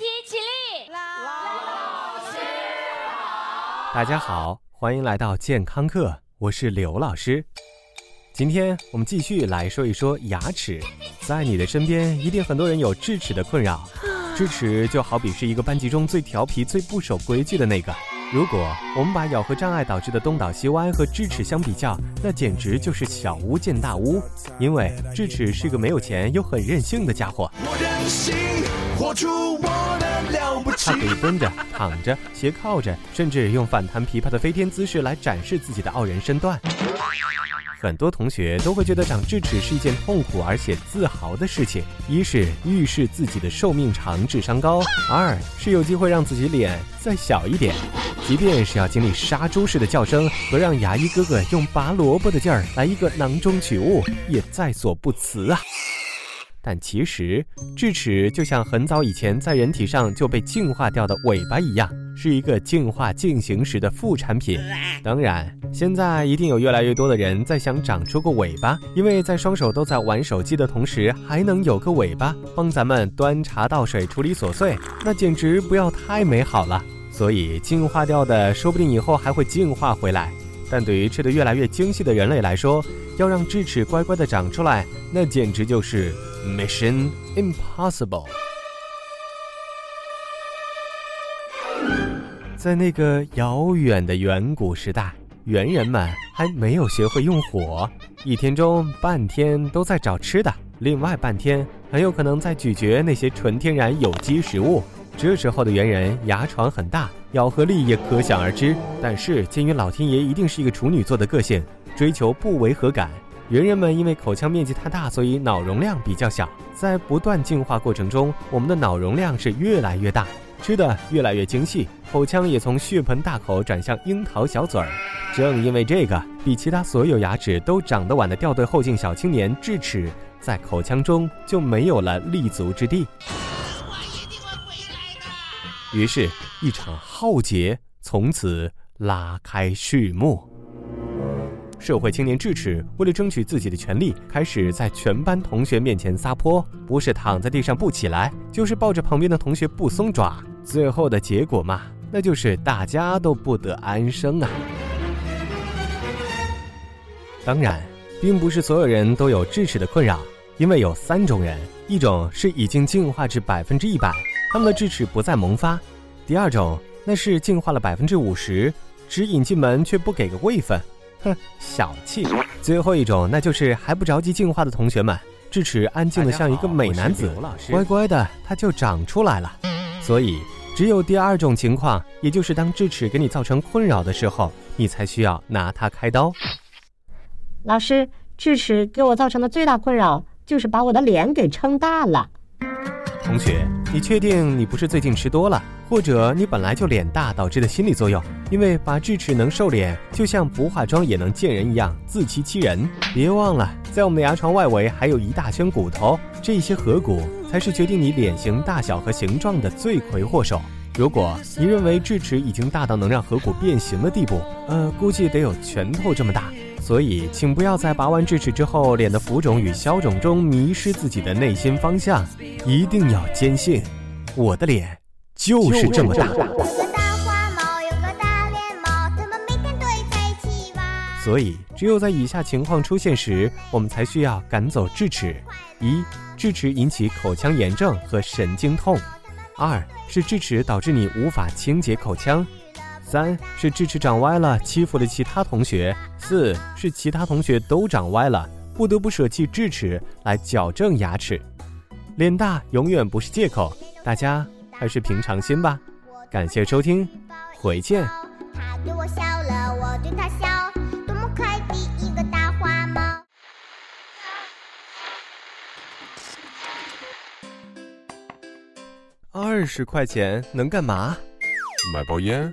体起立。老师好，大家好，欢迎来到健康课，我是刘老师。今天我们继续来说一说牙齿。在你的身边，一定很多人有智齿的困扰。智齿就好比是一个班级中最调皮、最不守规矩的那个。如果我们把咬合障碍导致的东倒西歪和智齿相比较，那简直就是小巫见大巫。因为智齿是个没有钱又很任性的家伙。了不起！他可以蹲着、躺着、斜靠着，甚至用反弹琵琶的飞天姿势来展示自己的傲人身段。很多同学都会觉得长智齿是一件痛苦而且自豪的事情，一是预示自己的寿命长、智商高；二是有机会让自己脸再小一点，即便是要经历杀猪式的叫声和让牙医哥哥用拔萝卜的劲儿来一个囊中取物，也在所不辞啊。但其实，智齿就像很早以前在人体上就被进化掉的尾巴一样，是一个进化进行时的副产品。当然，现在一定有越来越多的人在想长出个尾巴，因为在双手都在玩手机的同时，还能有个尾巴帮咱们端茶倒水、处理琐碎，那简直不要太美好了。所以，进化掉的说不定以后还会进化回来。但对于吃得越来越精细的人类来说，要让智齿乖乖的长出来，那简直就是 Mission Impossible。在那个遥远的远古时代，猿人们还没有学会用火，一天中半天都在找吃的，另外半天很有可能在咀嚼那些纯天然有机食物。这时候的猿人牙床很大。咬合力也可想而知，但是鉴于老天爷一定是一个处女座的个性，追求不违和感，猿人们因为口腔面积太大，所以脑容量比较小。在不断进化过程中，我们的脑容量是越来越大，吃的越来越精细，口腔也从血盆大口转向樱桃小嘴儿。正因为这个，比其他所有牙齿都长得晚的掉队后进小青年智齿，在口腔中就没有了立足之地。于是，一场浩劫从此拉开序幕。社会青年智齿为了争取自己的权利，开始在全班同学面前撒泼，不是躺在地上不起来，就是抱着旁边的同学不松爪。最后的结果嘛，那就是大家都不得安生啊！当然，并不是所有人都有智齿的困扰，因为有三种人：一种是已经进化至百分之一百。他们的智齿不再萌发，第二种那是进化了百分之五十，只引进门却不给个位分，哼，小气。最后一种那就是还不着急进化的同学们，智齿安静的像一个美男子，乖乖的它就长出来了。所以只有第二种情况，也就是当智齿给你造成困扰的时候，你才需要拿它开刀。老师，智齿给我造成的最大困扰就是把我的脸给撑大了。同学。你确定你不是最近吃多了，或者你本来就脸大导致的心理作用？因为拔智齿能瘦脸，就像不化妆也能见人一样，自欺欺人。别忘了，在我们的牙床外围还有一大圈骨头，这些颌骨才是决定你脸型大小和形状的罪魁祸首。如果你认为智齿已经大到能让颌骨变形的地步，呃，估计得有拳头这么大。所以，请不要在拔完智齿之后脸的浮肿与消肿中迷失自己的内心方向，一定要坚信，我的脸就是这么大。所以，只有在以下情况出现时，我们才需要赶走智齿：一、智齿引起口腔炎症和神经痛；二是智齿导致你无法清洁口腔。三是智齿长歪了，欺负了其他同学；四是其他同学都长歪了，不得不舍弃智齿来矫正牙齿。脸大永远不是借口，大家还是平常心吧。感谢收听，回见。他对我笑了，我对他笑，多么可爱的一个大花猫。二十块钱能干嘛？买包烟。